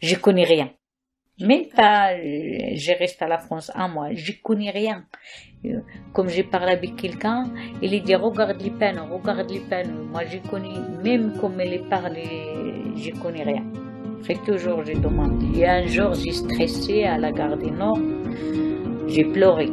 Je connais rien. Même pas, euh, je reste à la France un mois, je connais rien. Euh, Comme j'ai parlé avec quelqu'un, il dit regarde les peines, regarde les peines. Moi, je connais, même comme il parle, je connais rien. Fait toujours, je demande. Il y a un jour, j'ai stressé à la gare du Nord, j'ai pleuré.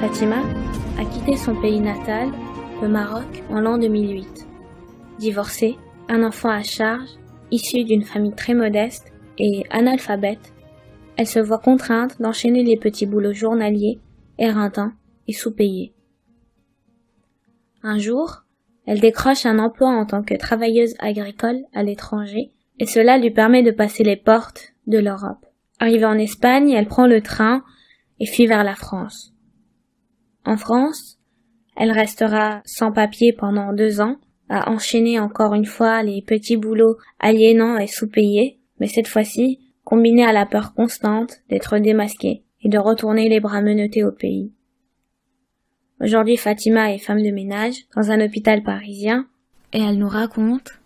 Fatima a quitté son pays natal, le Maroc, en l'an 2008. Divorcée, un enfant à charge, issue d'une famille très modeste et analphabète, elle se voit contrainte d'enchaîner les petits boulots journaliers, éreintants et sous-payés. Un jour, elle décroche un emploi en tant que travailleuse agricole à l'étranger et cela lui permet de passer les portes de l'Europe. Arrivée en Espagne, elle prend le train et fuit vers la France. En France, elle restera sans papier pendant deux ans, à enchaîner encore une fois les petits boulots aliénants et sous-payés, mais cette fois-ci combinés à la peur constante d'être démasquée et de retourner les bras menottés au pays. Aujourd'hui, Fatima est femme de ménage dans un hôpital parisien et elle nous raconte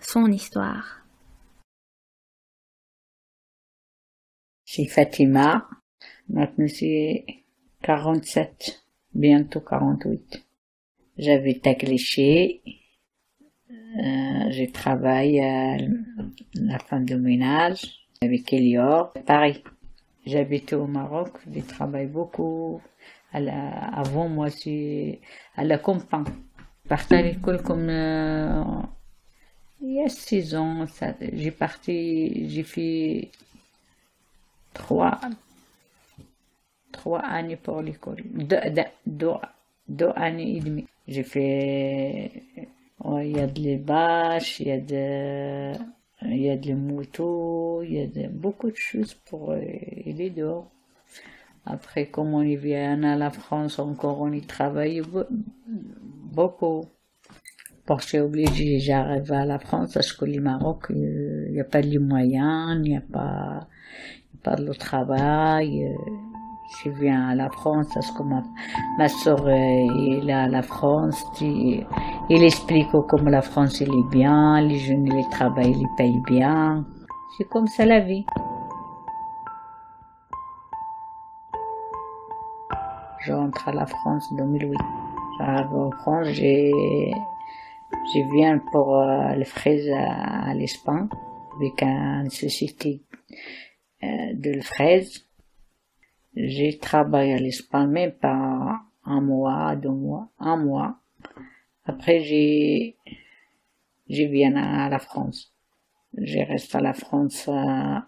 son histoire. C'est Fatima, maintenant c'est 47, bientôt 48. J'habite à Clichy, euh, je travaille à la femme de ménage avec Elior, Paris. J'habite au Maroc, je travaille beaucoup. Avant, moi, c'est à la campagne. Je à l'école comme euh, il y a six ans. J'ai parti, j'ai fait trois, trois années pour l'école. Deux, deux, deux, années et demie. J'ai fait, ouais, il y a de les vaches, il y a de, il y a de motos, il y a de, beaucoup de choses pour euh, aller dehors. Après, comme on y vient à la France, encore on y travaille be- beaucoup. Parce que obligée, j'arrive à la France, parce que le Maroc, euh, il n'y a pas les moyens, il n'y a a pas de travail. Euh, Je viens à la France parce que ma, ma soeur est là à la France. Il, explique comme la France elle est bien, les jeunes ils travaillent, ils payent bien. C'est comme ça la vie. Je rentre à la France en 2008. J'arrive en France, je viens pour euh, les fraises à, à l'Espagne avec une société euh, de fraises. J'ai travaillé à l'Espagne même pas un mois, deux mois, un mois. Après, j'ai, je viens à la France. Je reste à la France euh,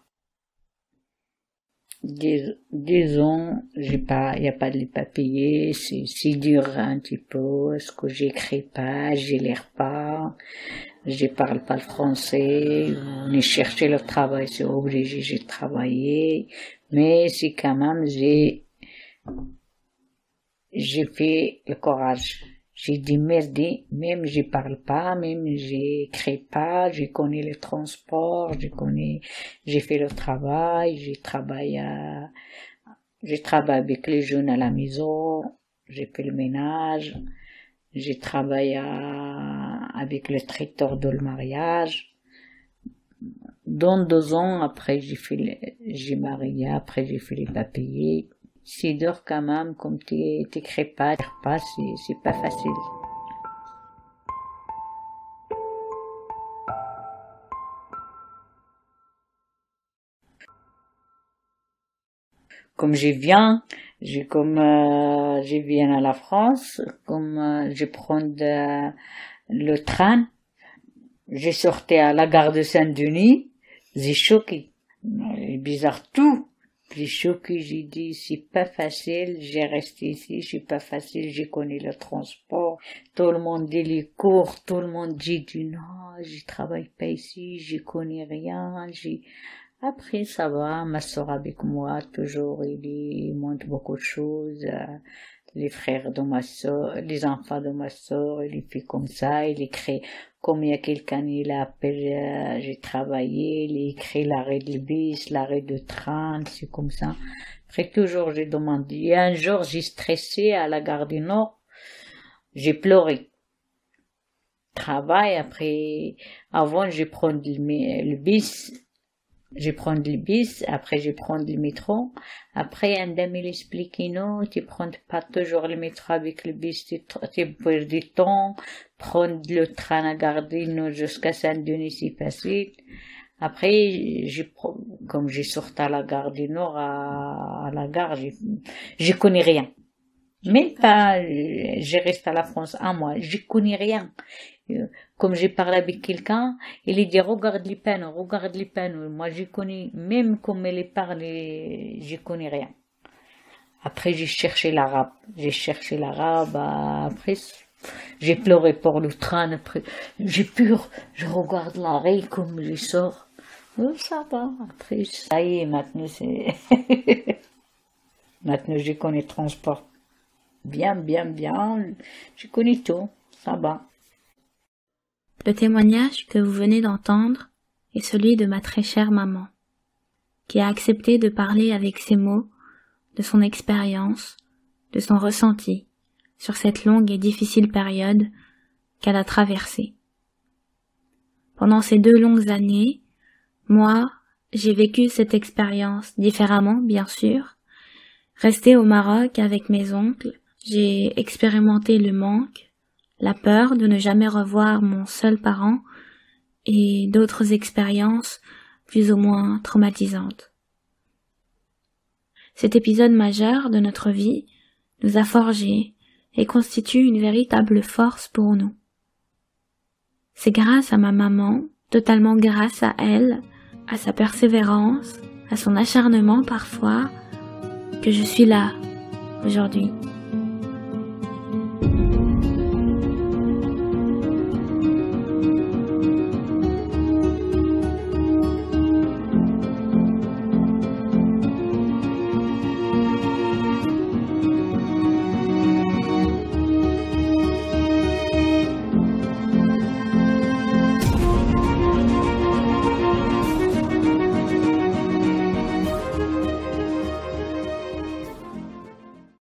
dix, dix ans. J'ai pas, y a pas de papiers. C'est, c'est dur un petit peu. Est-ce que j'écris pas, je lis pas. Je parle pas le français. On est cherché le travail, c'est obligé, j'ai travaillé. Mais c'est quand même, j'ai, j'ai fait le courage. J'ai dit merde, même je parle pas, même j'écris pas, je connais le transport, je connais, j'ai fait le travail, j'ai travaillé à, j'ai travaillé avec les jeunes à la maison, j'ai fait le ménage, j'ai travaillé à- avec le traiteur de le mariage. Dans deux ans, après, j'ai fait, j'ai marié, après, j'ai fait les papiers. C'est dur quand même, comme tu t'écris pas, pas, c'est, pas facile. Comme je viens, je comme euh, je viens à la France, comme euh, je prends le train, j'ai sorti à la gare de Saint-Denis, j'ai choqué. Bizarre tout. J'ai choqué, j'ai dit, c'est pas facile, j'ai resté ici, c'est pas facile, j'ai connu le transport, tout le monde dit les cours, tout le monde dit du non, je travaille pas ici, je connais rien, j'ai, après, ça va, ma soeur avec moi, toujours, il, il montre beaucoup de choses. Euh, les frères de ma soeur, les enfants de ma soeur, il fait comme ça, il écrit comme il y a quelqu'un, il appelle, j'ai travaillé, il écrit l'arrêt de bus, l'arrêt de train, c'est comme ça. Après, toujours, j'ai demandé. Et un jour, j'ai stressé à la gare du Nord, j'ai pleuré. Travail, après, avant, je prends le, le bus, je prends le bus, après je prends le métro. Après, un dame il explique, non, tu prends pas toujours le métro avec le bus, tu, perds du temps, prendre le train à Gardino jusqu'à Saint-Denis, c'est facile. Après, comme je sortais à la gare du Nord, à, la gare, je, connais rien. Même pas, je reste à la France un mois, je connais rien. Comme j'ai parlé avec quelqu'un, il dit regarde les peines, regarde les peines. Moi, je connais, même comme elle parle, je connais rien. Après, j'ai cherché l'arabe. J'ai cherché l'arabe. Après, j'ai pleuré pour le train. Après, j'ai peur. Je regarde l'arrêt comme je sors. Oh, ça va. Après, ça y est, maintenant, c'est. maintenant, je connais transport. Bien, bien, bien. Je connais tout. Ça va. Le témoignage que vous venez d'entendre est celui de ma très chère maman, qui a accepté de parler avec ses mots de son expérience, de son ressenti sur cette longue et difficile période qu'elle a traversée. Pendant ces deux longues années, moi, j'ai vécu cette expérience différemment, bien sûr. Resté au Maroc avec mes oncles, j'ai expérimenté le manque, la peur de ne jamais revoir mon seul parent et d'autres expériences plus ou moins traumatisantes. Cet épisode majeur de notre vie nous a forgés et constitue une véritable force pour nous. C'est grâce à ma maman, totalement grâce à elle, à sa persévérance, à son acharnement parfois, que je suis là aujourd'hui.